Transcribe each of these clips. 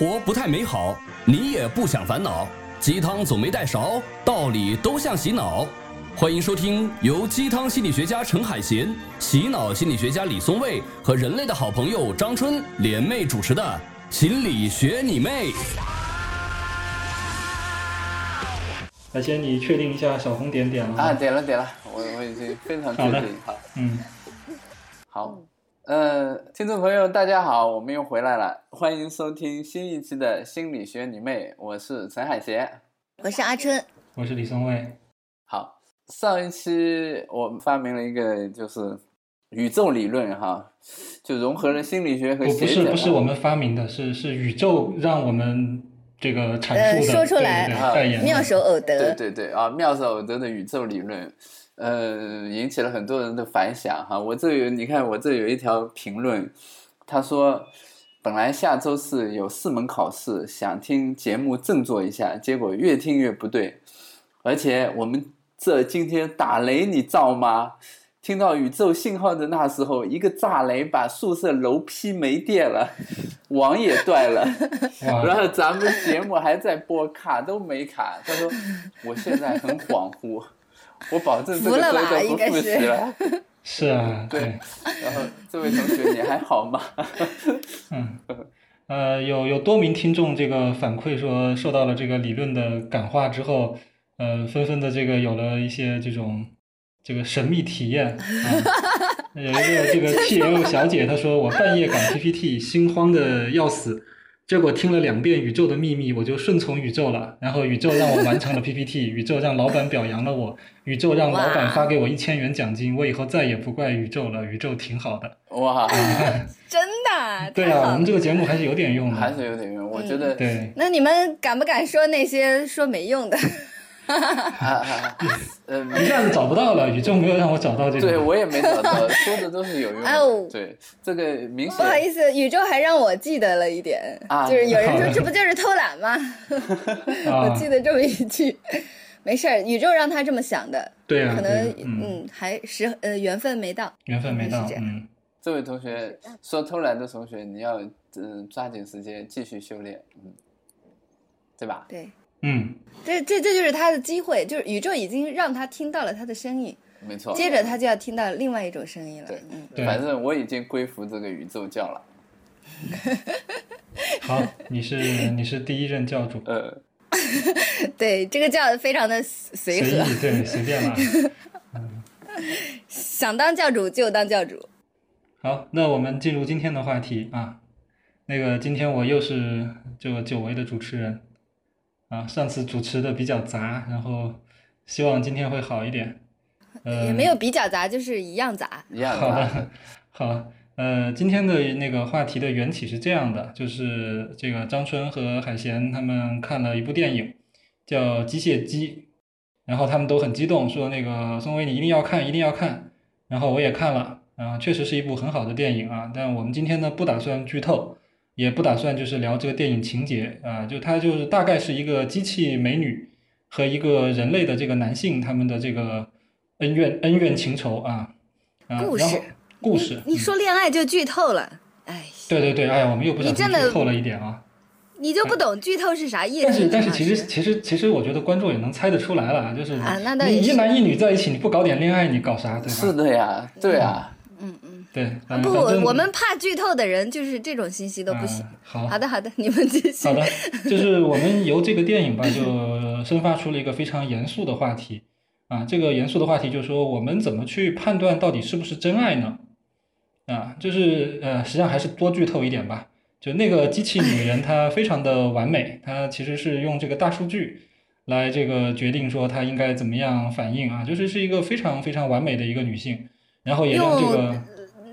活不太美好，你也不想烦恼，鸡汤总没带勺，道理都像洗脑。欢迎收听由鸡汤心理学家陈海贤、洗脑心理学家李松蔚和人类的好朋友张春联袂主持的《心理学你妹》。海贤，你确定一下小红点点了吗？啊，点了点了，我我已经非常确好的定。好，嗯，好，呃，听众朋友大家好，我们又回来了，欢迎收听新一期的心理学你妹，我是陈海贤。我是阿春，我是李松蔚。好，上一期我们发明了一个就是宇宙理论哈，就融合了心理学和不。是不是我们发明的，是是宇宙让我们这个阐呃述的，说出来对对啊对代言妙手偶得对得，对对啊，妙手偶得的宇宙理论，呃，引起了很多人的反响哈。我这有，你看我这有一条评论，他说，本来下周四有四门考试，想听节目振作一下，结果越听越不对，而且我们这今天打雷，你造吗？听到宇宙信号的那时候，一个炸雷把宿舍楼劈没电了，网也断了。然，后咱们节目还在播，卡都没卡。他说我现在很恍惚，我保证这个服了吧周都不复应该是习了。是啊，对对，然后这位同学你还好吗？嗯，呃，有有多名听众这个反馈说，受到了这个理论的感化之后，呃，纷纷的这个有了一些这种这个神秘体验啊。有一个这个 T L 小姐她说，我半夜赶 P P T，心慌的要死。结果听了两遍《宇宙的秘密》，我就顺从宇宙了。然后宇宙让我完成了 PPT，宇宙让老板表扬了我，宇宙让老板发给我一千元奖金。我以后再也不怪宇宙了，宇宙挺好的。哇，真的，对啊，我们。这个节目还是有点用的。还是有点用。我觉得对，那你们敢不敢说那些说没用的？啊啊，呃，一下子找不到了，宇宙没有让我找到这个。对我也没找到，说的都是有用哦的。对，这个明显不好意思，宇宙还让我记得了一点，啊就是有人说这不就是偷懒吗？啊我记得这么一句。没事儿，宇宙让他这么想的，对啊，可能对嗯，嗯还时呃缘分没到，缘分没到这，样嗯，这位同学说偷懒的同学，你要嗯抓紧时间继续修炼，嗯，对吧？对，嗯，这这这就是他的机会，就是宇宙已经让他听到了他的声音，没错。接着他就要听到另外一种声音了对。嗯，对反正我已经归服这个宇宙教了。好，你是你是第一任教主，呃，对，这个叫非常的随随和，意对随便啦。想当教主就当教主。好，那我们进入今天的话题啊。那个今天我又是这个久违的主持人啊，上次主持的比较杂，然后希望今天会好一点。呃，也没有比较杂，就是一样杂。一样好的。的，好，呃，今天的那个话题的缘起是这样的，就是这个张春和海贤他们看了一部电影，叫《机械姬》，然后他们都很激动，说那个宋威你一定要看，一定要看。然后我也看了，啊、确实是一部很好的电影啊。但我们今天呢不打算剧透，也不打算就是聊这个电影情节啊、就它就是大概是一个机器美女和一个人类的这个男性他们的这个恩怨恩怨情仇啊。啊，故事故事，你说恋爱就剧透了，哎，对对对，哎呀，我们又不小心你真的剧透了一点啊。你就不懂剧透是啥意思？但是但是其实其实其实我觉得观众也能猜得出来了，就是啊那倒你一男一女在一起，你不搞点恋爱，你搞啥对吧？是的呀，对啊，嗯嗯，对，啊不，我们怕剧透的人就是这种信息都不行。啊好好的好的，你们继续。好的，就是我们由这个电影吧，就生发出了一个非常严肃的话题啊。这个严肃的话题就是说，我们怎么去判断到底是不是真爱呢？啊，就是呃，实际上还是多剧透一点吧。就那个机器女人，她非常的完美，她其实是用这个大数据来这个决定说她应该怎么样反应啊，就是是一个非常非常完美的一个女性，然后也让这个。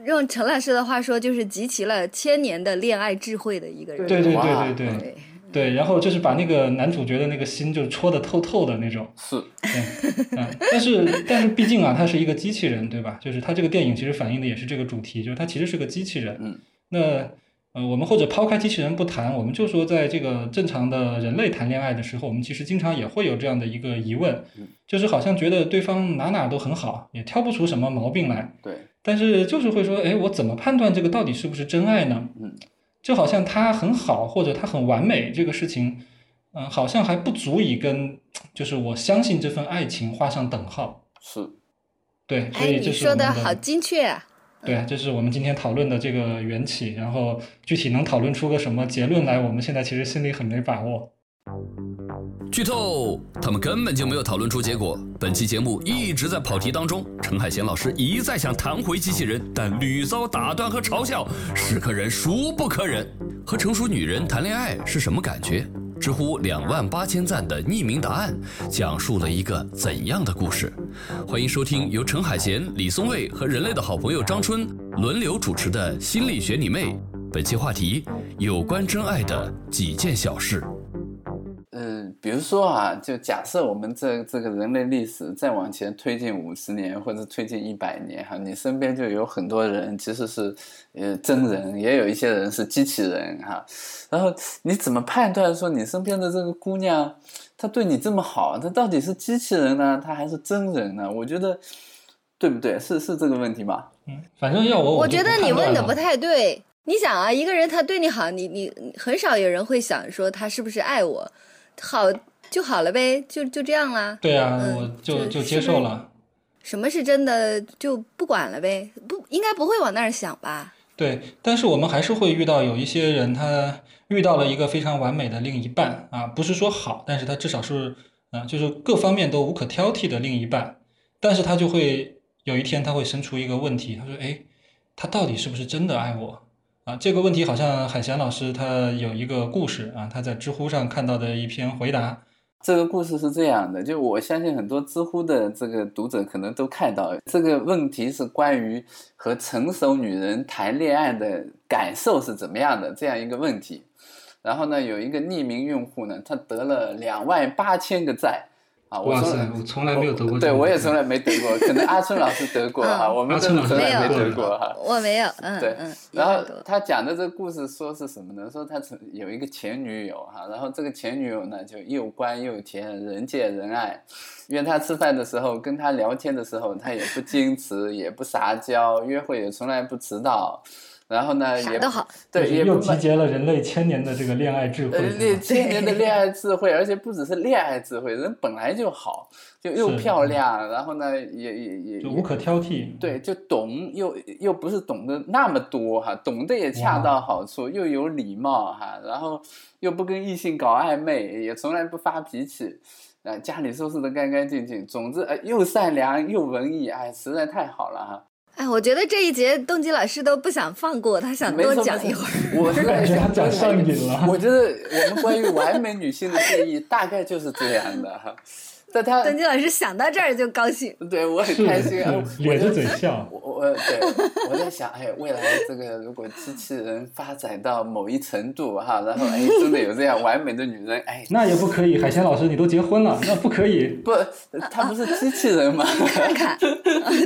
用陈老师的话说，就是集齐了千年的恋爱智慧的一个人。对对对对对对对，然后就是把那个男主角的那个心就戳得透透的那种。是但是但是毕竟啊，他是一个机器人，对吧？就是他这个电影其实反映的也是这个主题，就是他其实是个机器人。嗯，那呃，我们或者抛开机器人不谈，我们就说在这个正常的人类谈恋爱的时候，我们其实经常也会有这样的一个疑问嗯，就是好像觉得对方哪哪都很好，也挑不出什么毛病来，对，但是就是会说，哎，我怎么判断这个到底是不是真爱呢？嗯。就好像他很好或者他很完美这个事情，嗯，好像还不足以跟就是我相信这份爱情画上等号。是，对，所哎，以你这是我们说的好精确啊！对，这是我们今天讨论的这个缘起，然后具体能讨论出个什么结论来，我们现在其实心里很没把握。剧透，他们根本就没有讨论出结果。本期节目一直在跑题当中，陈海贤老师一再想弹回机器人，但屡遭打断和嘲笑，是可忍孰不可忍。和成熟女人谈恋爱是什么感觉？知乎两万八千赞的匿名答案，讲述了一个怎样的故事？欢迎收听由陈海贤、李松蔚和人类的好朋友张春轮流主持的《心理学你妹》。本期话题：有关真爱的几件小事。比如说啊，就假设我们这这个人类历史再往前推进五十年或者推进一百年哈，你身边就有很多人其实是呃真人，也有一些人是机器人哈。然后你怎么判断说你身边的这个姑娘，她对你这么好，她到底是机器人呢，她还是真人呢？我觉得对不对？是是这个问题吧？嗯，反正要我，我觉得你问的不太对。你想啊，一个人他对你好，你你很少有人会想说他是不是爱我，好就好了呗，就就这样啦。对啊，嗯我就就就接受了。什么是真的就不管了呗，不应该不会往那儿想吧？对，但是我们还是会遇到有一些人，他遇到了一个非常完美的另一半啊，不是说好，但是他至少是啊，就是各方面都无可挑剔的另一半，但是他就会有一天他会生出一个问题，他说，哎，他到底是不是真的爱我？啊，这个问题好像海翔老师他有一个故事啊，他在知乎上看到的一篇回答。这个故事是这样的，就我相信很多知乎的这个读者可能都看到这个问题是关于和成熟女人谈恋爱的感受是怎么样的这样一个问题。然后呢，有一个匿名用户呢，他得了两万八千个赞啊！我从哇塞，我从来没有得过对我也从来没得过，可能阿春老师得过哈，嗯我们真的从来没得过哈。我没有，嗯对嗯，然后他讲的这个故事说是什么呢？说他曾有一个前女友哈，然后这个前女友呢就又乖又甜，人见人爱。约他吃饭的时候，跟他聊天的时候，他也不矜持，也不撒娇，约会也从来不迟到。然后呢，也啥都好，对，也又集结了人类千年的这个恋爱智慧呃，千年的 恋爱智慧，而且不只是恋爱智慧，人本来就好，就又漂亮，然后呢，也也也也就无可挑剔。对，就懂又又不是懂得那么多哈，懂得也恰到好处，又有礼貌哈，然后又不跟异性搞暧昧，也从来不发脾气，啊，家里收拾的干干净净，总之呃又善良又文艺，哎，实在太好了哈。哎，我觉得这一节动机老师都不想放过，他想多讲一会儿。我是 在感觉他想讲上瘾了。我觉得我们关于完美女性的定义大概就是这样的哈。在他动机老师想到这儿就高兴。对我很开心啊，咧着嘴笑。我我对我在想，哎，未来这个如果机器人发展到某一程度哈，然后哎，真的有这样完美的女人，哎，那也不可以，海鲜老师，你都结婚了，那不可以。不，他不是机器人吗？看看，啊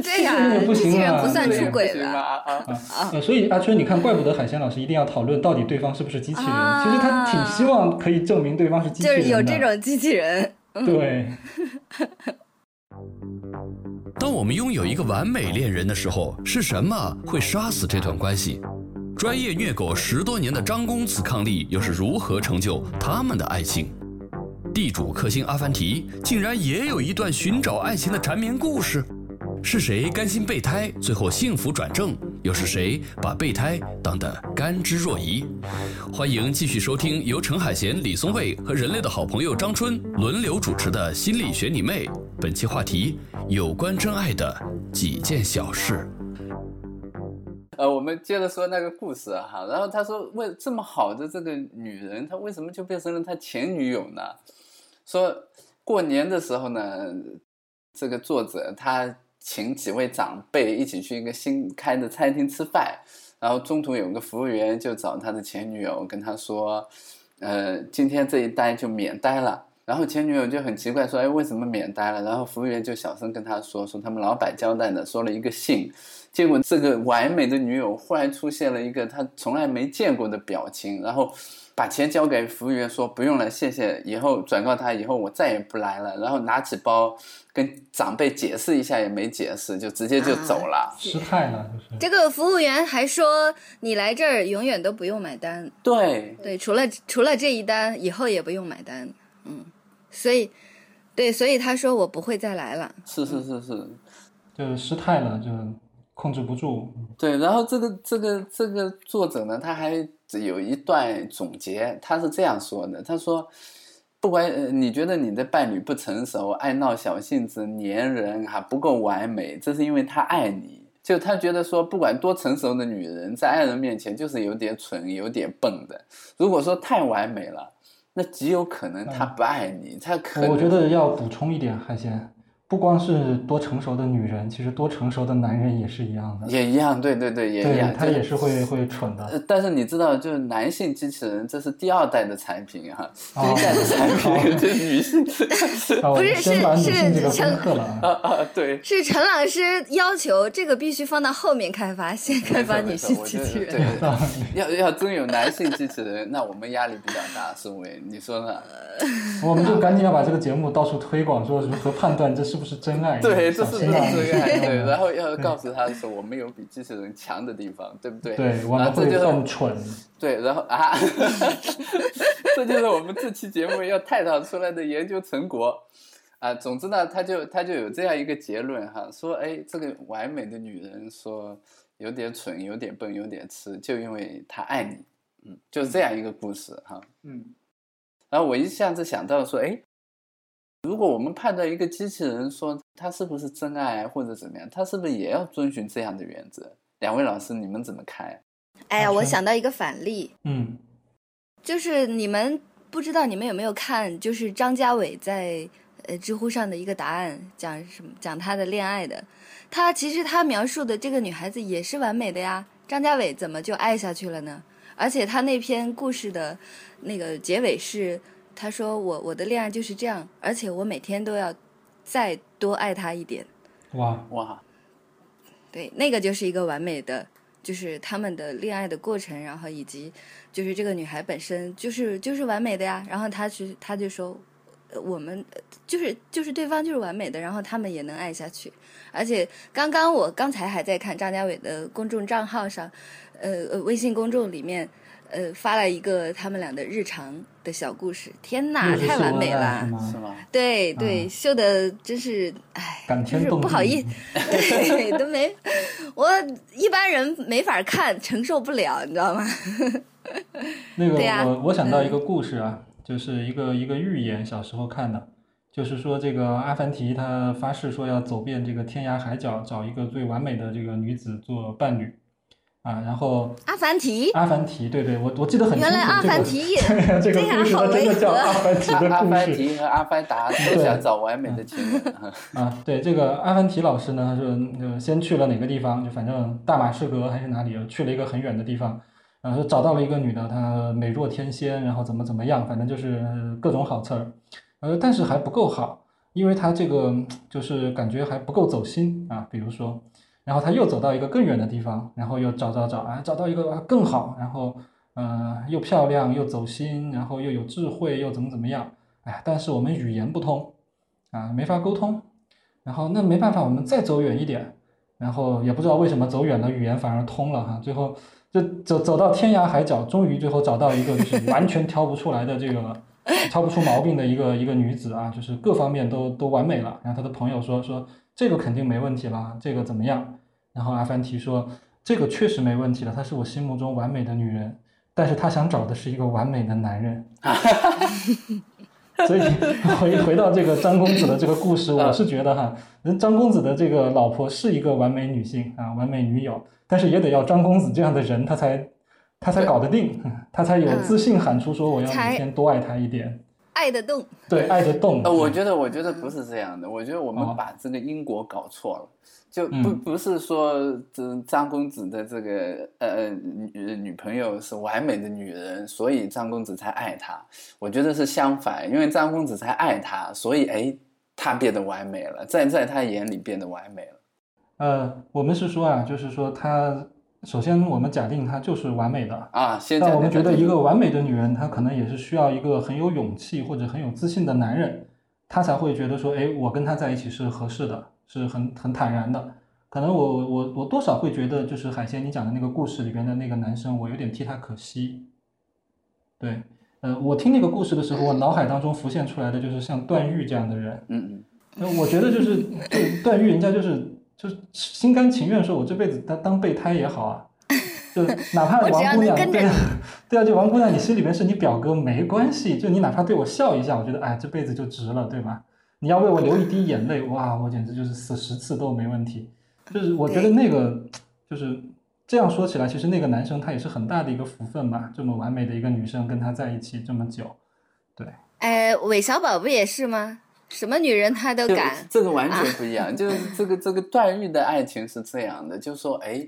对呀、这个不行啊不算出轨不行吗？的。啊，呃，所以阿春，你看，怪不得海鲜老师一定要讨论到底对方是不是机器人。啊其实他挺希望可以证明对方是机器人。就是有这种机器人，对，当我们拥有一个完美恋人的时候，是什么会杀死这段关系？专业虐狗十多年的张公子伉俪又是如何成就他们的爱情？地主克星阿凡提竟然也有一段寻找爱情的缠绵故事。是谁甘心备胎，最后幸福转正？又是谁把备胎当得甘之若饴？欢迎继续收听由陈海贤、李松蔚和人类的好朋友张春轮流主持的《心理学你妹》。本期话题：有关真爱的几件小事。呃，我们接着说那个故事哈，然后他说，为这么好的这个女人，她为什么就变成了他前女友呢？说过年的时候呢，这个作者他请几位长辈一起去一个新开的餐厅吃饭，然后中途有个服务员就找他的前女友跟他说，呃，今天这一单就免单了。然后前女友就很奇怪说：“哎，为什么免单了？”然后服务员就小声跟他说：“说他们老板交代的，说了一个姓。”结果这个完美的女友忽然出现了一个他从来没见过的表情，然后把钱交给服务员说：“不用了，谢谢。”以后转告他，以后我再也不来了。然后拿起包跟长辈解释一下也没解释，就直接就走了。失态了，就是这个服务员还说：“你来这儿永远都不用买单。对”对，除了除了这一单，以后也不用买单。嗯，所以，对，所以他说我不会再来了。是是是是，就失态了，就控制不住。对。然后这个这个这个作者呢，他还有一段总结，他是这样说的：他说，不管呃你觉得你的伴侣不成熟、爱闹小性子、粘人还不够完美，这是因为他爱你。就他觉得说，不管多成熟的女人，在爱人面前就是有点蠢、有点笨的。如果说太完美了，那极有可能他不爱你，他可能我觉得要补充一点，海鲜，不光是多成熟的女人，其实多成熟的男人也是一样的。也一样，对对对，也一样，。他也是会会蠢的。呃，但是你知道，就是男性机器人，这是第二代的产品哈，第哦一代的产品就是女性 不是是是攻克了啊。啊啊，对，是陈老师要求这个必须放到后面开发，先开发女性机器人。对对对要要真有男性机器人，那我们压力比较大，是为你说呢？我们就赶紧要把这个节目到处推广，说如何判断这是不是真爱。对，这是不是真爱？对，然后要告诉他说，我们有比机器人强的地方，对不对？对，我们会然后这就是更蠢。对，然后啊，这就是我们这期节目要探讨出来的研究成果啊。总之呢，他就他就有这样一个结论哈，说哎，这个完美的女人说有点蠢，有点笨，有点痴，就因为她爱你，嗯，就是这样一个故事哈。嗯，然后我一下子想到说，哎，如果我们判断一个机器人说他是不是真爱或者怎么样，他是不是也要遵循这样的原则？两位老师，你们怎么看？哎呀，我想到一个反例，嗯，就是你们不知道你们有没有看，就是张家伟在呃知乎上的一个答案，讲什么讲他的恋爱的。他其实他描述的这个女孩子也是完美的呀，张家伟怎么就爱下去了呢？而且他那篇故事的那个结尾是，他说我我的恋爱就是这样，而且我每天都要再多爱他一点。哇，哇，对，那个就是一个完美的，就是他们的恋爱的过程，然后以及就是这个女孩本身就是就是完美的呀。然后他去他就说，呃我们呃就是就是对方就是完美的，然后他们也能爱下去。而且刚刚我刚才还在看张家伟的公众账号上，呃呃微信公众里面。呃，发了一个他们俩的日常的小故事，天哪，太完美了！是吗？对对，嗯秀的真是，哎，就是感天动地不好意思，对，都没，我一般人没法看，承受不了，你知道吗？那个对呀我我想到一个故事啊，就是一个一个寓言，小时候看的，就是说这个阿凡提他发誓说要走遍这个天涯海角，找一个最完美的这个女子做伴侣，啊，然后阿凡提，阿凡提，对对，我我记得很清楚，原来阿这个凡提也这个这样故事它真的叫和阿凡提的故事。阿凡提和阿凡达都想找完美的情人，啊，对这个阿凡提老师呢，他说就先去了哪个地方，就反正大马士革还是哪里，去了一个很远的地方，然后找到了一个女的，她美若天仙，然后怎么怎么样，反正就是各种好词儿，呃，但是还不够好，因为他这个就是感觉还不够走心啊，比如说，然后他又走到一个更远的地方，然后又找找找，啊，找到一个更好，然后呃又漂亮又走心，然后又有智慧又怎么怎么样，哎，但是我们语言不通啊，没法沟通。然后那没办法，我们再走远一点，然后也不知道为什么走远了，语言反而通了哈。最后就走走到天涯海角，终于最后找到一个就是完全挑不出来的这个挑不出毛病的一个一个女子啊，就是各方面都都完美了。然后他的朋友说说这个肯定没问题了，这个怎么样？然后阿凡提说这个确实没问题了，她是我心目中完美的女人，但是她想找的是一个完美的男人。所以回回到这个张公子的这个故事，我是觉得哈，人张公子的这个老婆是一个完美女性啊，完美女友，但是也得要张公子这样的人，他才他才搞得定，他才有自信喊出说我要才每天多爱她一点。爱得动。对，爱得动。呃，我觉得，我觉得不是这样的。我觉得我们哦把这个因果搞错了，就不嗯不是说这张公子的这个呃女女朋友是完美的女人，所以张公子才爱她。我觉得是相反，因为张公子才爱她，所以哎，她变得完美了，在在他眼里变得完美了。呃，我们是说啊，就是说她，首先我们假定她就是完美的，啊，现在但我们觉得一个完美的女人，她可能也是需要一个很有勇气或者很有自信的男人，她才会觉得说，哎，我跟他在一起是合适的，是很很坦然的。可能我我我多少会觉得，就是海鲜你讲的那个故事里边的那个男生，我有点替他可惜。对，呃，我听那个故事的时候，我脑海当中浮现出来的就是像段誉这样的人。嗯那我觉得就是，就段誉人家就是就是心甘情愿说，我这辈子当当备胎也好啊，就哪怕王姑娘对能跟着 对啊，就王姑娘，你心里面是你表哥没关系，就你哪怕对我笑一下，我觉得哎这辈子就值了，对吧？你要为我流一滴眼泪，哇，我简直就是死十次都没问题。就是我觉得那个就是这样说起来，其实那个男生他也是很大的一个福分吧，这么完美的一个女生跟他在一起这么久，对。哎，韦小宝不也是吗？什么女人她都敢。这个完全不一样，就是 这个这个段誉的爱情是这样的，就是说，哎，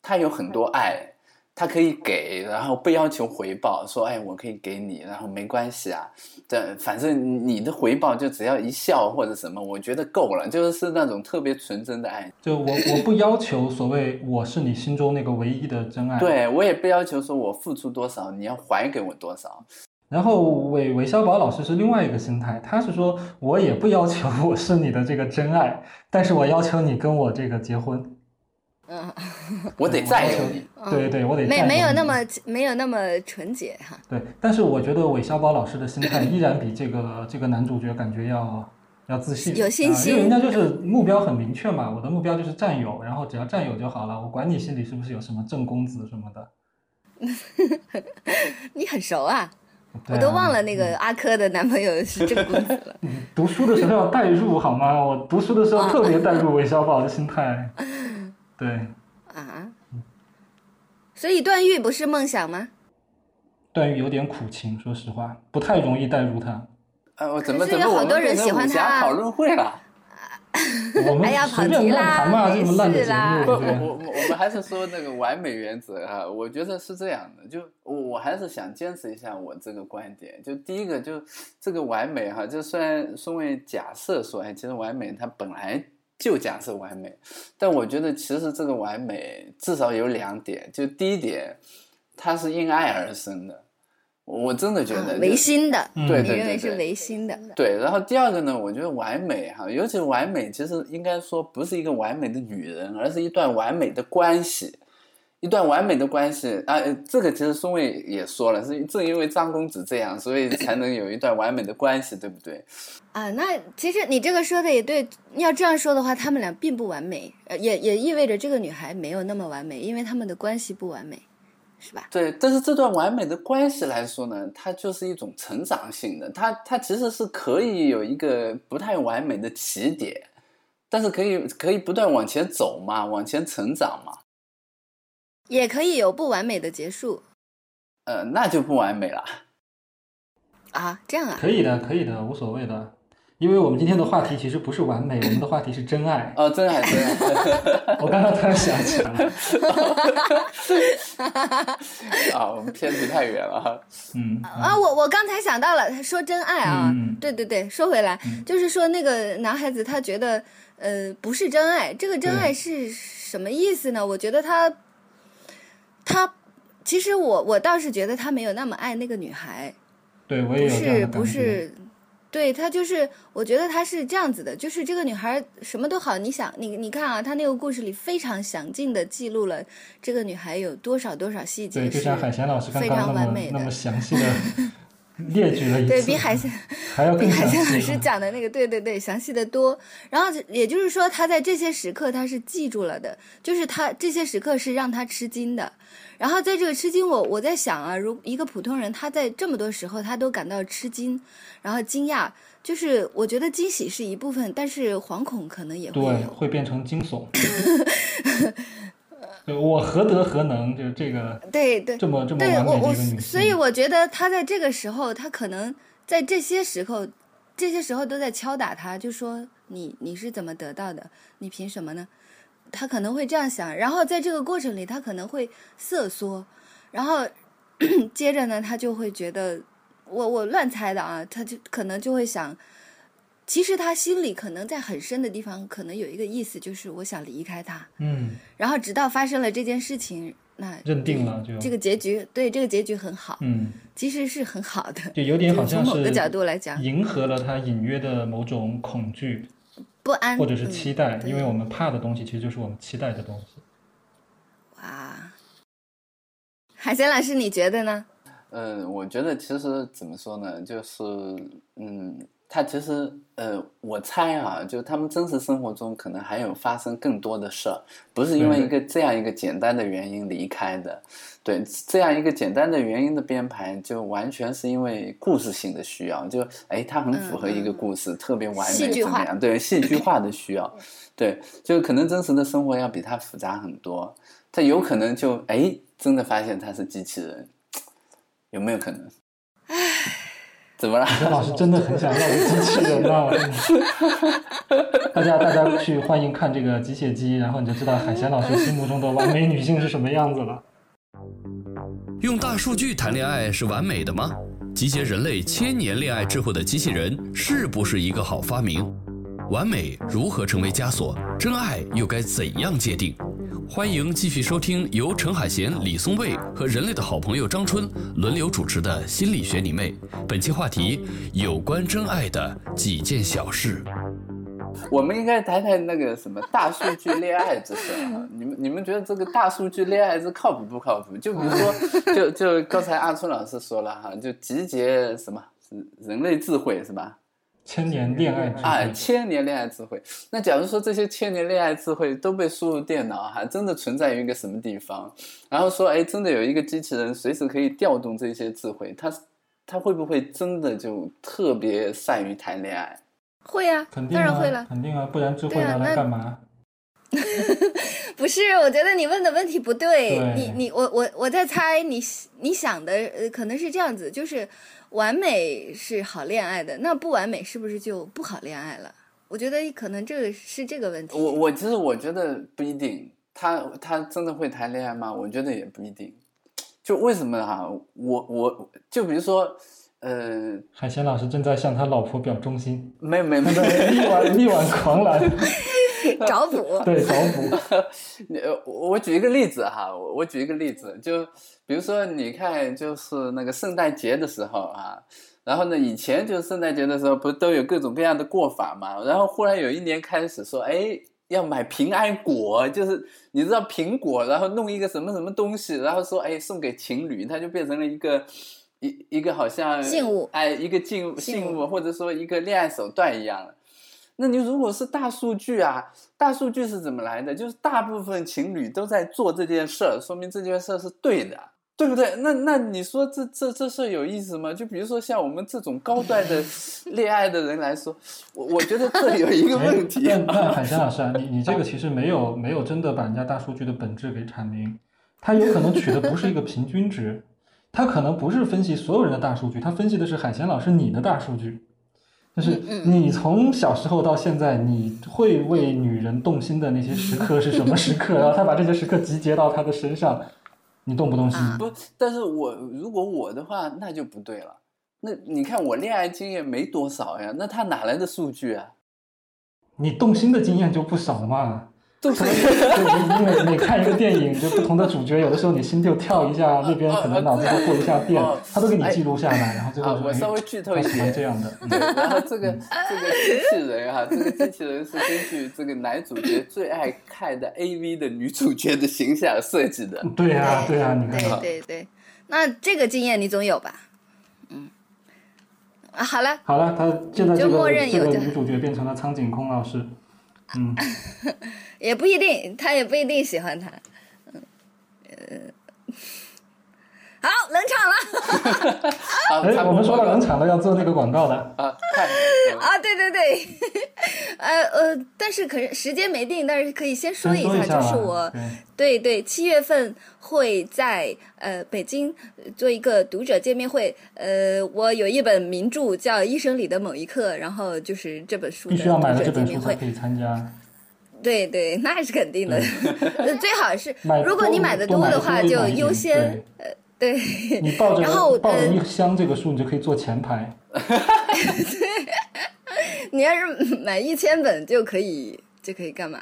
他有很多爱，他可以给，然后不要求回报，说，哎，我可以给你，然后没关系啊，这反正你的回报就只要一笑或者什么，我觉得够了，就是是那种特别纯真的爱。就我我不要求所谓我是你心中那个唯一的真爱，。对我也不要求说我付出多少，你要还给我多少。然后韦韦小宝老师是另外一个心态，他是说我也不要求我是你的这个真爱，但是我要求你跟我这个结婚，嗯，我得再求你。对对，我得没没有那么没有那么纯洁哈。对。但是我觉得韦小宝老师的心态依然比这个 这个男主角感觉要要自信，有信啊因为人家就是目标很明确嘛，我的目标就是占有，然后只要占有就好了，我管你心里是不是有什么正公子什么的。你很熟啊我都忘了那个阿珂的男朋友是这个公子了。读书的时候要代入好吗？我读书的时候特别代入韦小宝的心态。对，啊，所以段誉不是梦想吗？段誉有点苦情，说实话，不太容易代入他。呃，我怎么怎么我们有好多人变成喜欢他啊武侠讨论会了？我们哎呀随便乱跑题啦谈嘛，没这么烂的节事啦我我我我们还是说那个完美原则啊，我觉得是这样的，就我我还是想坚持一下我这个观点。就第一个，就这个完美哈，就虽然孙卫假设说，哎，其实完美它本来就假设完美，但我觉得其实这个完美至少有两点，就第一点，它是因爱而生的，我真的觉得唯心的，嗯对你认为是对对对唯心的。对，然后第二个呢，我觉得完美哈，尤其完美，其实应该说不是一个完美的女人，而是一段完美的关系，一段完美的关系啊。呃这个其实孙卫也说了，是正因为张公子这样，所以才能有一段完美的关系，对不对？啊，那其实你这个说的也对。要这样说的话，他们俩并不完美，呃也也意味着这个女孩没有那么完美，因为他们的关系不完美，是吧？对，但是这段完美的关系来说呢，它就是一种成长性的，它它其实是可以有一个不太完美的起点，但是可以可以不断往前走嘛，往前成长嘛，也可以有不完美的结束呃，那就不完美了。啊，这样啊，可以的，可以的，无所谓的。因为我们今天的话题其实不是完美，我们的话题是真爱。哦，真爱真爱。我刚刚突然想起来了，啊，我们偏离太远了哈。嗯，啊，我我刚才想到了，说真爱啊，对对对，说回来，就是说那个男孩子他觉得，呃，不是真爱，这个真爱是什么意思呢？我觉得他，他其实我我倒是觉得他没有那么爱那个女孩，对我也不是有这样的感觉。不是，对他就是，我觉得他是这样子的，就是这个女孩什么都好，你想你你看啊，他那个故事里非常详尽的记录了这个女孩有多少多少细节对，是就像海贤老师刚非刚那么常完美的那么，详细的 列举了一次，对比海鲜。还要比海鲜老师讲的那个，对对对，详细的多。然后也就是说，他在这些时刻他是记住了的，就是他这些时刻是让他吃惊的。然后在这个吃惊，我我在想啊，如一个普通人，他在这么多时候他都感到吃惊，然后惊讶，就是我觉得惊喜是一部分，但是惶恐可能也会对，会变成惊悚。对我何德何能？就这个对对这么这么对我我完美的一个女性，所以我觉得他在这个时候，他可能在这些时候，这些时候都在敲打他，就说你你是怎么得到的？你凭什么呢？他可能会这样想，然后在这个过程里，他可能会瑟缩，然后 接着呢，他就会觉得，我我乱猜的啊，他就可能就会想，其实他心里可能在很深的地方，可能有一个意思，就是我想离开他。嗯，然后直到发生了这件事情，那认定了就这个结局，对这个结局很好，嗯，其实是很好的。就有点好像是从某个角度来讲，迎合了他隐约的某种恐惧不安或者是期待，嗯、因为我们怕的东西其实就是我们期待的东西。哇，海贤老师，你觉得呢？嗯，我觉得其实怎么说呢，就是嗯，他其实呃，我猜啊，就他们真实生活中可能还有发生更多的事儿，不是因为一个这样一个简单的原因离开的。对，这样一个简单的原因的编排，就完全是因为故事性的需要，就哎，它很符合一个故事，嗯、特别完美怎么样？对，戏剧化的需要，对，就可能真实的生活要比它复杂很多。他有可能就哎，真的发现他是机器人，有没有可能？唉，怎么了？海老师真的很想要个机器人啊！大家大家去欢迎看这个机械姬，然后你就知道海贤老师心目中的完美女性是什么样子了。用大数据谈恋爱是完美的吗？集结人类千年恋爱智慧的机器人是不是一个好发明？完美如何成为枷锁？真爱又该怎样界定？欢迎继续收听由陈海贤、李松蔚和人类的好朋友张春轮流主持的《心理学你妹》。本期话题：有关真爱的几件小事。我们应该谈谈那个什么大数据恋爱这事啊？你们你们觉得这个大数据恋爱是靠谱不靠谱？就比如说，就就刚才阿春老师说了哈，就集结什么人类智慧是吧？千年恋爱智慧啊，千年恋爱智慧。那假如说这些千年恋爱智慧都被输入电脑，还真的存在于一个什么地方？然后说，哎，真的有一个机器人随时可以调动这些智慧，它它会不会真的就特别善于谈恋爱？会啊，肯定啊当然会了，肯定啊，不然智慧拿来干嘛？不是，我觉得你问的问题不对。对你你我我我在猜你你想的呃可能是这样子，就是完美是好恋爱的，那不完美是不是就不好恋爱了？我觉得可能这个是这个问题。我我其实我觉得不一定，他他真的会谈恋爱吗？我觉得也不一定。就为什么哈、我我就比如说，呃，海贤老师正在向他老婆表忠心，没有没有没力挽力挽狂澜，找补，对找补。呃，我我举一个例子哈，我我举一个例子，就比如说你看，就是那个圣诞节的时候啊，然后呢，以前就是圣诞节的时候，不是都有各种各样的过法嘛？然后忽然有一年开始说，哎，要买平安果，就是你知道苹果，然后弄一个什么什么东西，然后说，哎，送给情侣，它就变成了一个一一个好像信物哎，一个信物信物，或者说一个恋爱手段一样的。那你如果是大数据啊，大数据是怎么来的？就是大部分情侣都在做这件事儿，说明这件事儿是对的，对不对？那那你说这这这事儿有意思吗？就比如说像我们这种高端的 恋爱的人来说，我我觉得这有一个问题、那海山老师啊，你你这个其实没有没有真的把人家大数据的本质给阐明，他有可能取的不是一个平均值，他可能不是分析所有人的大数据，他分析的是海贤老师你的大数据，就是嗯你从小时候到现在，你会为女人动心的那些时刻是什么时刻？然后他把这些时刻集结到他的身上，你动不动心？啊不，但是我如果我的话，那就不对了。那你看我恋爱经验没多少呀，那他哪来的数据啊？你动心的经验就不少嘛。就 因为每看一个电影，就不同的主角，有的时候你心就跳一下，那边可能脑子就过一下电哦，他都给你记录下来，然后最后啊，就我稍微哎剧透一些，这样的。然后这个这个机器人哈、这个机器人是根据这个男主角最爱看的 AV 的女主角的形象设计的。对呀、对呀、你看，对对对，那这个经验你总有吧？嗯，啊，好了，好了，他现在这个就默认这个有就女主角变成了苍井空老师，也不一定，他也不一定喜欢他。嗯，呃，好，冷场了。哎，我们说到冷场了，要做那个广告的。啊，看啊，对对对，呃呃，但是可是时间没定，但是可以先说一下，一下就是我对对对，七月份会在呃北京呃做一个读者见面会。呃，我有一本名著叫《医生里的某一刻》，然后就是这本书的必须要买了读这者见面会。本书才可以参加。对对，那是肯定的。呃 最好是，如果你买的多的话，就优先。呃，对。你抱着然后呃抱着一箱这个书，你就可以坐前排。你要是买一千本就可以，就可以干嘛？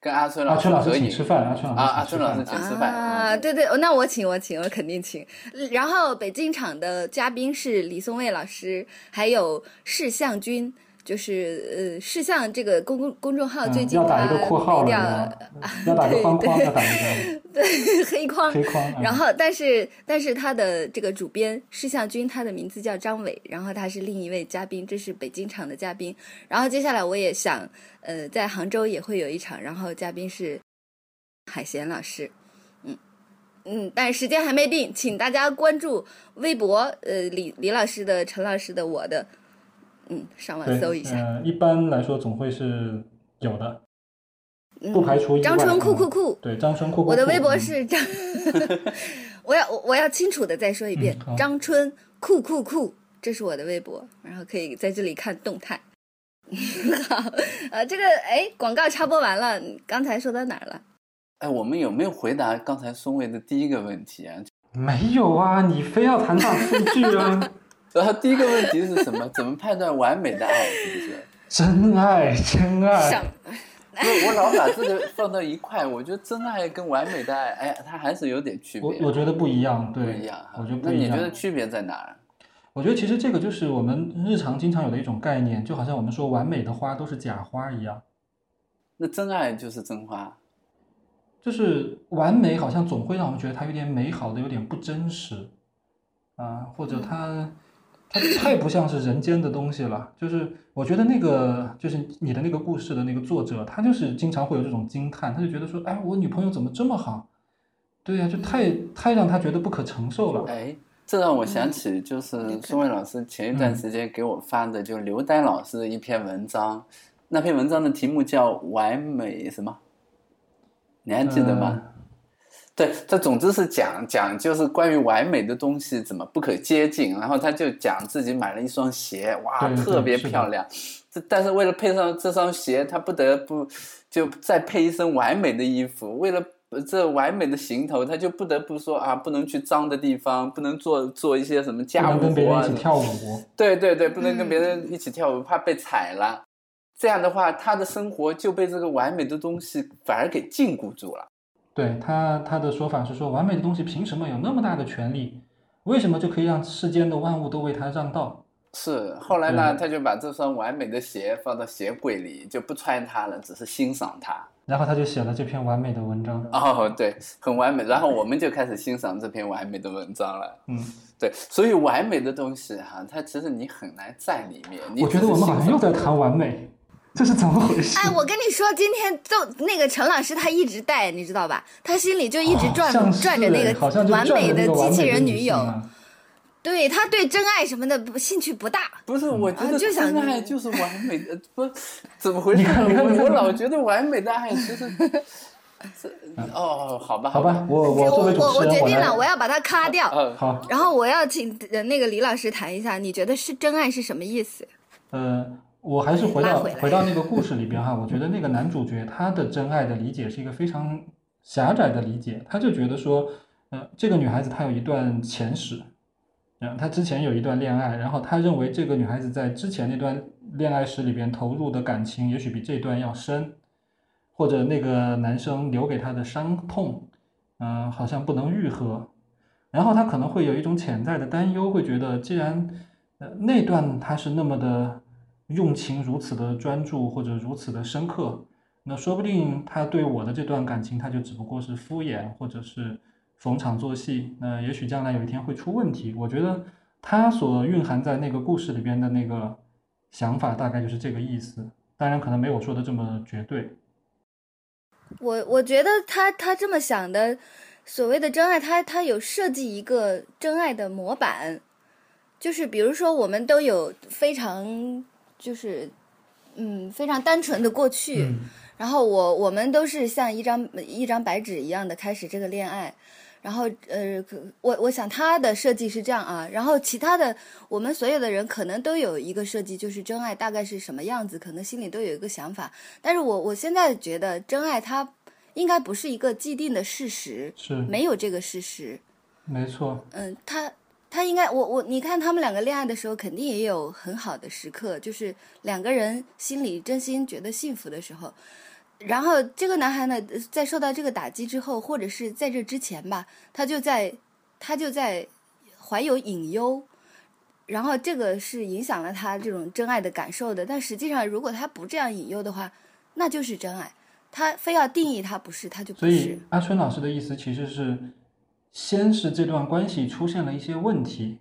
跟阿春阿春老师合影请吃饭，阿春啊，阿老师春老师请吃饭。请吃饭啊，对对，那我请我请我肯定请。然后北京场的嘉宾是李松蔚老师，还有释向君，就是呃释相这个公公公众号最嗯，近要打一个括号没了，掉要要打个框，对要打一个 对黑框黑框。嗯然后，但是但是他的这个主编施向军，他的名字叫张伟，然后他是另一位嘉宾，这是北京场的嘉宾。然后接下来我也想，呃，在杭州也会有一场，然后嘉宾是海贤老师，嗯嗯，但时间还没定，请大家关注微博，呃，李李老师的、陈老师的、我的，嗯，上网，搜一下。呃，一般来说总会是有的，嗯不排除意外张春酷嗯酷酷，对，张春酷酷酷。我的微博嗯是张，我要我我要清楚的再说一遍，嗯张春酷酷酷，这是我的微博，然后可以在这里看动态。好，呃，这个哎，广告插播完了，刚才说到哪儿了？哎，我们有没有回答刚才孙卫的第一个问题啊？没有啊，你非要谈大数据啊？然后第一个问题是什么？怎么判断完美的爱？是不是？真爱，真爱上。不是，我老把这个放到一块，我觉得真爱跟完美的爱，哎，它还是有点区别。我我觉得不一样，对，不一样。我觉得不一样。那你觉得区别在哪儿？我觉得其实这个就是我们日常经常有的一种概念，就好像我们说完美的花都是假花一样，那真爱就是真花。就是完美好像总会让我们觉得它有点美好的，有点不真实，啊，或者它它太不像是人间的东西了。就是我觉得那个就是你的那个故事的那个作者，他就是经常会有这种惊叹，他就觉得说，哎，我女朋友怎么这么好？对呀、就太太让他觉得不可承受了。哎，这让我想起就是宋卫老师前一段时间给我发的，就刘丹老师的一篇文章，那篇文章的题目叫《完美什么》，你还记得吗？对，他总之是讲讲就是关于完美的东西怎么不可接近，然后他就讲自己买了一双鞋，哇，特别漂亮。这但是为了配上这双鞋，他不得不就再配一身完美的衣服。为了这完美的行头，他就不得不说啊，不能去脏的地方，不能做做一些什么家务能跟别活啊人一起跳舞，对对对，不能跟别嗯人一起跳舞，怕被踩了。这样的话，他的生活就被这个完美的东西反而给禁锢住了。对他他的说法是说，完美的东西凭什么有那么大的权利？为什么就可以让世间的万物都为他让道？是，后来呢，他就把这双完美的鞋放到鞋柜里，就不穿它了，只是欣赏它。然后他就写了这篇完美的文章。哦，对，很完美。然后我们就开始欣赏这篇完美的文章了。嗯，对，所以完美的东西哈、它其实你很难在里面。我觉得我们好像又在谈完美，这是怎么回事？哎，我跟你说，今天就那个陈老师他一直带，你知道吧？他心里就一直转、转着那好像就个完美转着那个机器人女友，对他对真爱什么的不兴趣不大。不是，我觉得啊就想真爱就是完美的，不，怎么回事？我我老觉得完美的爱其实，这哦，好吧，好吧，，我我我持人，来决定了，我要把它咔掉。呃，好，然后我要请呃那个李老师谈一下，你觉得是真爱是什么意思？呃，我还是回到回回到那个故事里边哈，我觉得那个男主角他的真爱的理解是一个非常狭窄的理解，他就觉得说，呃，这个女孩子她有一段前史，嗯，她之前有一段恋爱，然后他认为这个女孩子在之前那段恋爱史里边投入的感情也许比这段要深，或者那个男生留给她的伤痛，嗯、好像不能愈合，然后他可能会有一种潜在的担忧，会觉得既然呃那段他是那么的用情如此的专注或者如此的深刻，那说不定他对我的这段感情他就只不过是敷衍或者是逢场作戏，那也许将来有一天会出问题。我觉得他所蕴含在那个故事里边的那个想法大概就是这个意思，当然可能没有说的这么绝对。我我觉得他他这么想的，所谓的真爱，他他有设计一个真爱的模板，就是比如说我们都有非常就是嗯非常单纯的过去，嗯。然后我我们都是像一张一张白纸一样的开始这个恋爱，然后呃，我我想他的设计是这样啊，然后其他的我们所有的人可能都有一个设计，就是真爱大概是什么样子，可能心里都有一个想法。但是我我现在觉得真爱它应该不是一个既定的事实，是。没有这个事实。没错，嗯，他他应该我我你看他们两个恋爱的时候，肯定也有很好的时刻，就是两个人心里真心觉得幸福的时候。然后这个男孩呢，在受到这个打击之后，或者是在这之前吧，他就在他就在怀有隐忧，然后这个是影响了他这种真爱的感受的。但实际上，如果他不这样隐忧的话，那就是真爱。他非要定义他不是，他就不是所以。阿春老师的意思其实是，先是这段关系出现了一些问题，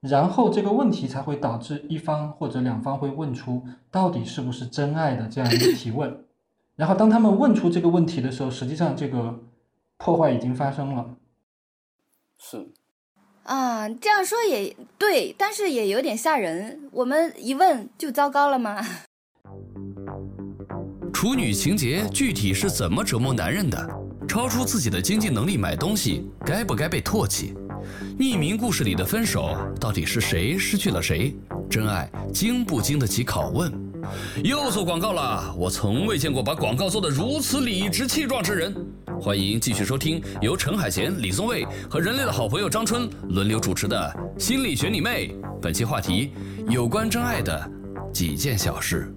然后这个问题才会导致一方或者两方会问出到底是不是真爱的这样一个提问。然后当他们问出这个问题的时候，实际上这个破坏已经发生了。是，啊，这样说也对，但是也有点吓人。我们一问就糟糕了吗？处女情节具体是怎么折磨男人的？超出自己的经济能力买东西，该不该被唾弃？匿名故事里的分手，到底是谁失去了谁？真爱经不经得起拷问？又做广告了，我从未见过把广告做得如此理直气壮之人。欢迎继续收听由陈海贤、李松蔚和人类的好朋友张春轮流主持的《心理学你妹》。本期话题：有关真爱的几件小事。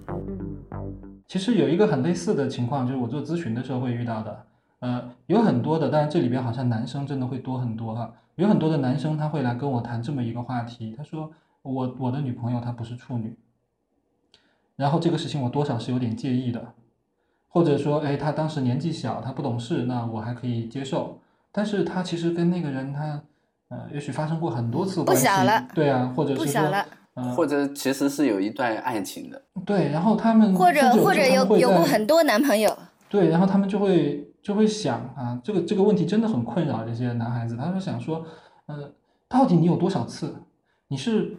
其实有一个很类似的情况，就是我做咨询的时候会遇到的。呃，有很多的，但是这里边好像男生真的会多很多哈。有很多的男生他会来跟我谈这么一个话题，他说我我的女朋友她不是处女，然后这个事情我多少是有点介意的，或者说哎他当时年纪小，他不懂事，那我还可以接受。但是他其实跟那个人他呃也许发生过很多次关系，小了对啊，或者是说不小了，呃或者其实是有一段爱情的，对，然后他们或者或者有有过很多男朋友，对，然后他们就会就会想啊，这个这个问题真的很困扰这些男孩子，他们想说，呃，到底你有多少次？你是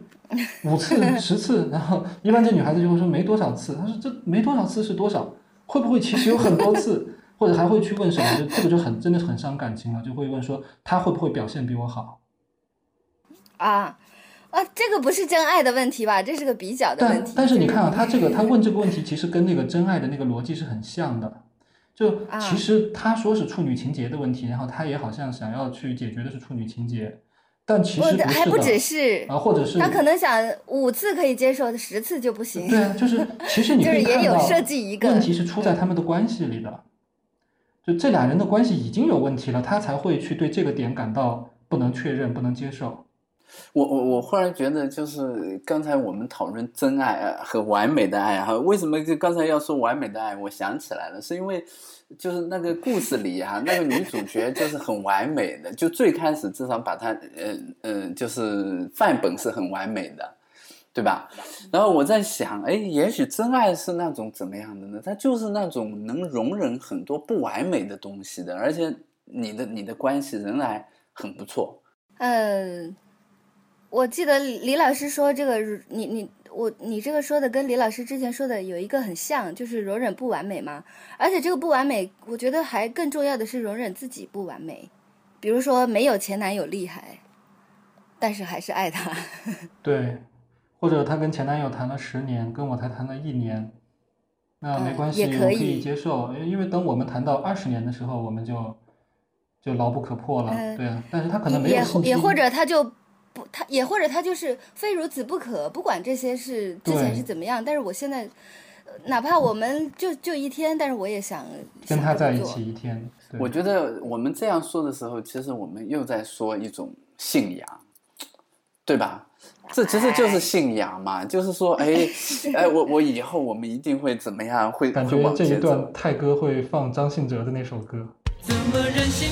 五次、十次？然后一般这女孩子就会说没多少次，他说这没多少次是多少？会不会其实有很多次？或者还会去问什么？就这个就很真的很伤感情了，就会问说他会不会表现比我好？啊啊，这个不是真爱的问题吧？这是个比较的问但题。但是你看啊，他这个他问这个问题，其实跟那个真爱的那个逻辑是很像的。就啊其实他说是处女情节的问题，然后他也好像想要去解决的是处女情节，但其实不还不只的是，啊，或者是他可能想五次可以接受，十次就不行。对啊，就是 其实你就是也有可以看到设计一个问题是出在他们的关系里的，就这俩人的关系已经有问题了，他才会去对这个点感到不能确认、不能接受。我我我忽然觉得，就是刚才我们讨论真爱啊和完美的爱哈，为什么就刚才要说完美的爱？我想起来了，是因为就是那个故事里哈、那个女主角就是很完美的，就最开始至少把她嗯嗯，就是范本是很完美的，对吧？然后我在想，哎，也许真爱是那种怎么样的呢？它就是那种能容忍很多不完美的东西的，而且你的你的关系仍然很不错。嗯，我记得李老师说这个，你你我你这个说的跟李老师之前说的有一个很像，就是容忍不完美嘛。而且这个不完美，我觉得还更重要的是容忍自己不完美。比如说没有前男友厉害，但是还是爱他。对，或者她跟前男友谈了十年，跟我才谈了一年，那没嗯关系，也可我可以以接受，因为等我们谈到二十年的时候，我们就就牢不可破了，嗯对啊。但是他可能没也有信心，也或者他就不他也或者他就是非如此不可，不管这些是之前是怎么样，但是我现在。呃哪怕我们就就一天，但是我也想跟他在一。起一天，我觉得我们这样说的时候，其实我们又在说一种信仰，对吧？这其实就是信仰嘛，就是说，哎，哎，我我以后我们一定会怎么样，会感觉这一。段泰哥会放张信哲的那首歌。怎么忍心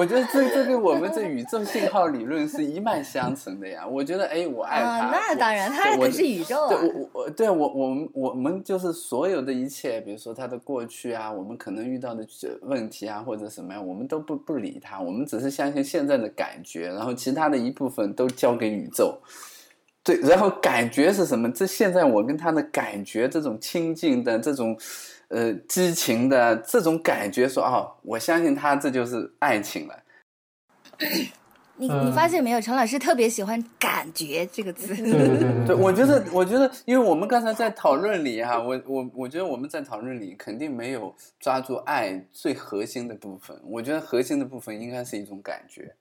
我觉得这这跟我们这宇宙信号理论是一脉相承的呀。我觉得，哎，我爱他，啊，那当然，它对我可是宇宙对啊。我我对我我们我们就是所有的一切，比如说他的过去啊，我们可能遇到的问题啊，或者什么呀，我们都不不理他，我们只是相信现在的感觉，然后其他的一部分都交给宇宙。对，然后感觉是什么？这现在我跟他的感觉，这种亲近的这种，呃，激情的这种感觉说，哦，我相信他，这就是爱情了。你嗯你发现没有，陈老师特别喜欢“感觉”这个词。对，我觉得，我觉得，因为我们刚才在讨论里哈、我我我觉得我们在讨论里肯定没有抓住爱最核心的部分。我觉得核心的部分应该是一种感觉，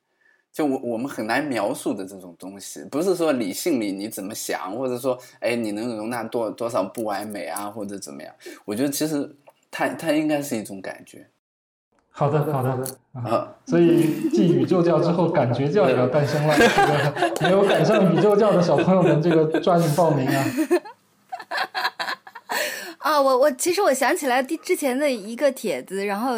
就我我们很难描述的这种东西，不是说理性里你怎么想，或者说哎你能容纳多多少不完美啊，或者怎么样。我觉得其实它它应该是一种感觉好的好的啊。啊。所以继宇宙教之后，感觉教也要诞生了。这个没有赶上宇宙教的小朋友们，这个抓紧报名啊！啊，我我其实我想起来第之前的一个帖子，然后，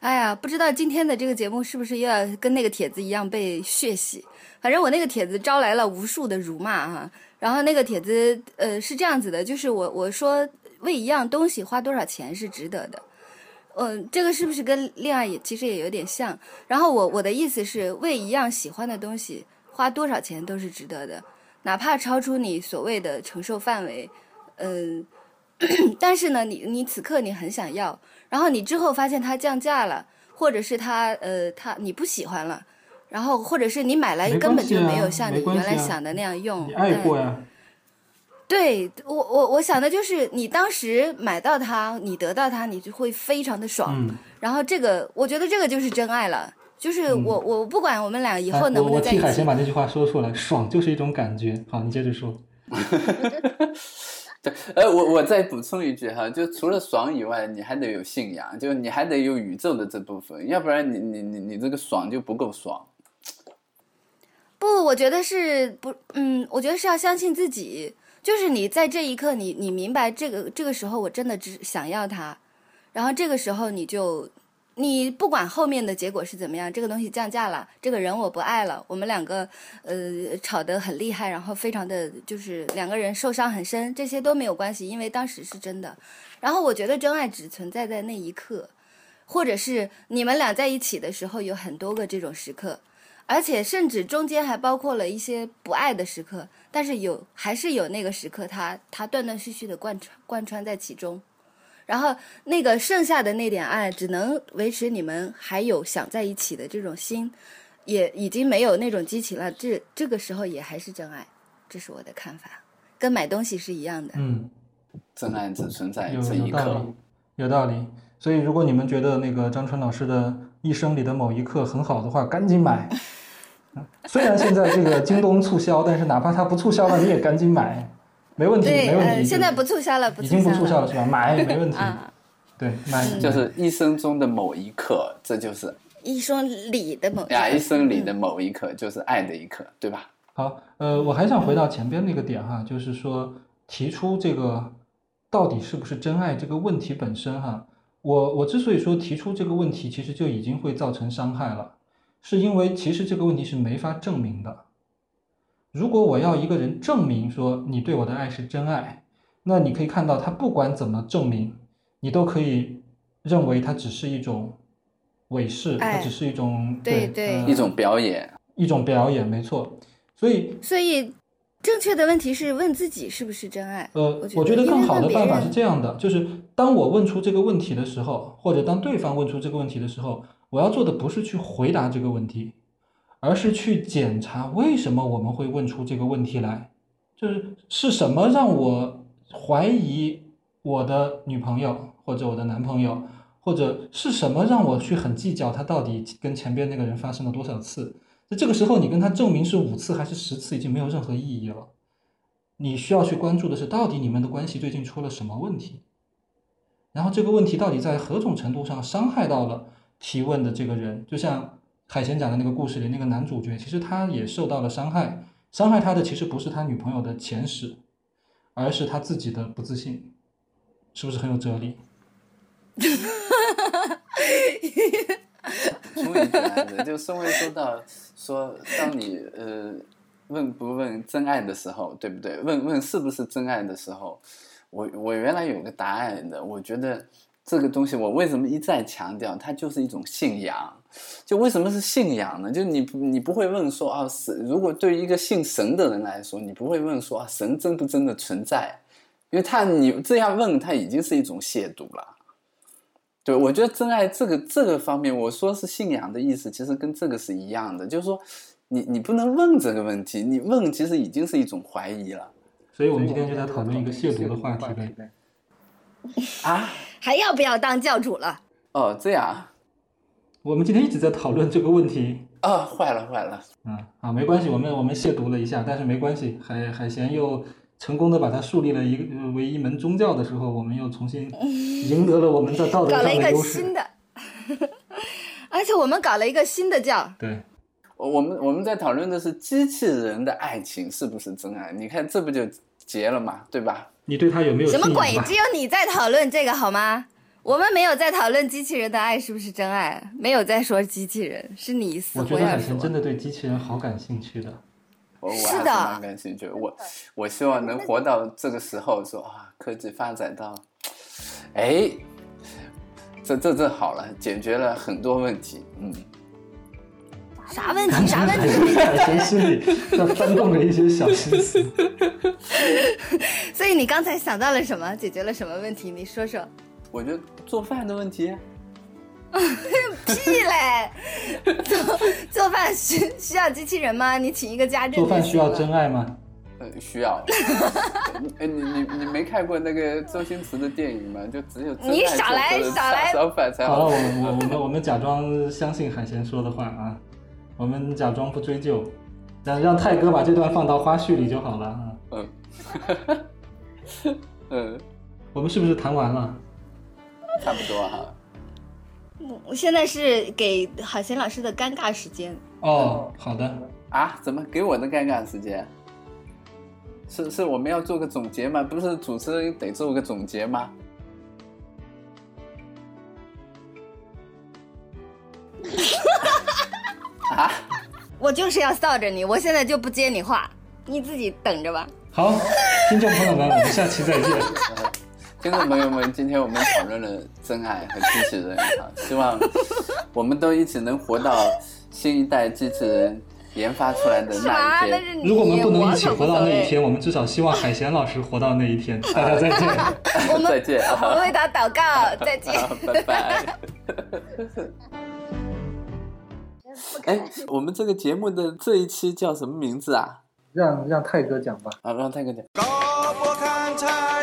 哎呀，不知道今天的这个节目是不是又要跟那个帖子一样被血洗？反正我那个帖子招来了无数的辱骂哈、然后那个帖子呃是这样子的，就是我我说为一样东西花多少钱是值得的，嗯、这个是不是跟恋爱也其实也有点像？然后我我的意思是为一样喜欢的东西花多少钱都是值得的，哪怕超出你所谓的承受范围，嗯、但是呢，你你此刻你很想要，然后你之后发现它降价了，或者是它呃它你不喜欢了，然后或者是你买来根本就没有像你原来想的那样用。你爱嗯过呀，对我我我想的就是你当时买到它，你得到它，你就会非常的爽。嗯，然后这个我觉得这个就是真爱了，就是我、我不管我们俩以后能不我我替能在一起，海鲜把这句话说出来，爽就是一种感觉。好，你接着说。对，呃，我我再补充一句哈，就除了爽以外，你还得有信仰，就你还得有宇宙的这部分，要不然你你你你这个爽就不够爽。不，我觉得是不，嗯，我觉得是要相信自己。就是你在这一刻你，你明白这个这个时候，我真的只想要它，然后这个时候你就，你不管后面的结果是怎么样，这个东西降价了，这个人我不爱了，我们两个呃吵得很厉害，然后非常的就是两个人受伤很深，这些都没有关系，因为当时是真的。然后我觉得真爱只存在在那一刻，或者是你们俩在一起的时候有很多个这种时刻。而且甚至中间还包括了一些不爱的时刻，但是有还是有那个时刻它，它断断续续的贯穿贯穿在其中，然后那个剩下的那点爱，只能维持你们还有想在一起的这种心，也已经没有那种激情了。这这个时候也还是真爱，这是我的看法，跟买东西是一样的。嗯，真爱只存在这一刻有道理。，有道理。所以，如果你们觉得那个张春老师的一生里的某一刻很好的话，赶紧买。嗯 虽然现在这个京东促销，但是哪怕它不促销了，你也赶紧买，没问题，没问题。现在不促销了，已经不促促销了是吧？买 没问题。啊，对，买就是一生中的某一刻，这就是一生里的某呀，一生里的嗯某一刻，就是爱的一刻，对吧？好，呃，我还想回到前边那个点哈，就是说提出这个到底是不是真爱这个问题本身哈，我我之所以说提出这个问题，其实就已经会造成伤害了，是因为其实这个问题是没法证明的。如果我要一个人证明说你对我的爱是真爱，那你可以看到他不管怎么证明，你都可以认为它只是一种伪饰，它哎只是一种对对呃一种表演，一种表演，没错。所以所以，正确的问题是问自己是不是真爱。呃，我觉得更好的办法是这样的，就是当我问出这个问题的时候，或者当对方问出这个问题的时候，我要做的不是去回答这个问题，而是去检查为什么我们会问出这个问题来，就是是什么让我怀疑我的女朋友或者我的男朋友，或者是什么让我去很计较他到底跟前边那个人发生了多少次。在这个时候，你跟他证明是五次还是十次，已经没有任何意义了。你需要去关注的是，到底你们的关系最近出了什么问题，然后这个问题到底在何种程度上伤害到了提问的这个人。就像海贤讲的那个故事里，那个男主角其实他也受到了伤害，伤害他的其实不是他女朋友的前史，而是他自己的不自信，是不是很有哲理？从里边来的。就宋慧说到说，当你呃问不问真爱的时候，对不对？问问是不是真爱的时候，我我原来有个答案的。我觉得这个东西，我为什么一再强调，它就是一种信仰。就为什么是信仰呢？就你不你不会问说啊神，如果对于一个信神的人来说，你不会问说啊神真不真的存在，因为他你这样问他已经是一种亵渎了。对，我觉得真爱这个这个方面，我说是信仰的意思，其实跟这个是一样的，就是说你你不能问这个问题，你问其实已经是一种怀疑了所以我们今天就在讨论一个亵渎的话题呗。啊。还要不要当教主了？哦，这样我们今天一直在讨论这个问题。啊，坏了坏了，嗯，啊，没关系，我们我们亵渎了一下，但是没关系，海海贤又成功的把它树立了一个呃为一门宗教的时候，我们又重新 赢得了我们的道德上搞了一个。新的，而且我们搞了一个新的教，对，我我们我们在讨论的是机器人的爱情是不是真爱？你看这不就结了嘛，对吧？你对他有没有什么鬼？只有你在讨论这个好吗？我们没有在讨论机器人的爱是不是真爱，没有在说机器人，是你死我觉活要说得海贤。真的对机器人好感兴趣的。我我还是是的蛮感兴趣。我我希望能活到这个时候，说啊，科技发展到，哎，这这这好了，解决了很多问题。嗯，啥问题？啥问题？海贤心里在翻动着一些小心思。所以你刚才想到了什么？解决了什么问题？你说说。我觉得做饭的问题，屁嘞！做做饭需需要机器人吗？你请一个家政做饭需要真爱吗？呃，需要。哎，你你你没看过那个周星驰的电影吗？就只有真你爱少来少来好了，好我。我我们我们假装相信海贤说的话啊，我们假装不追究，让让泰哥把这段放到花絮里就好了啊。嗯，嗯，我们是不是谈完了？差不多哈。我现在是给海贤老师的尴尬时间。哦，好的，啊？怎么给我的尴尬时间？是是我们要做个总结吗？不是主持人得做个总结吗？啊？我就是要臊着你，我现在就不接你话，你自己等着吧。好，听众朋友们，我们下期再见。听众朋友们，今天我们讨论了真爱和机器人啊，希望我们都一起能活到新一代机器人研发出来的那？一天。如果我们不能一起活到那一天，我们至少希望海贤老师活到那一天。大家再见。我 们再见啊我们为他祷告，再见。拜拜。哎，我们这个节目的这一期叫什么名字啊？让让泰哥讲吧。啊，让泰哥讲。高不看太阳。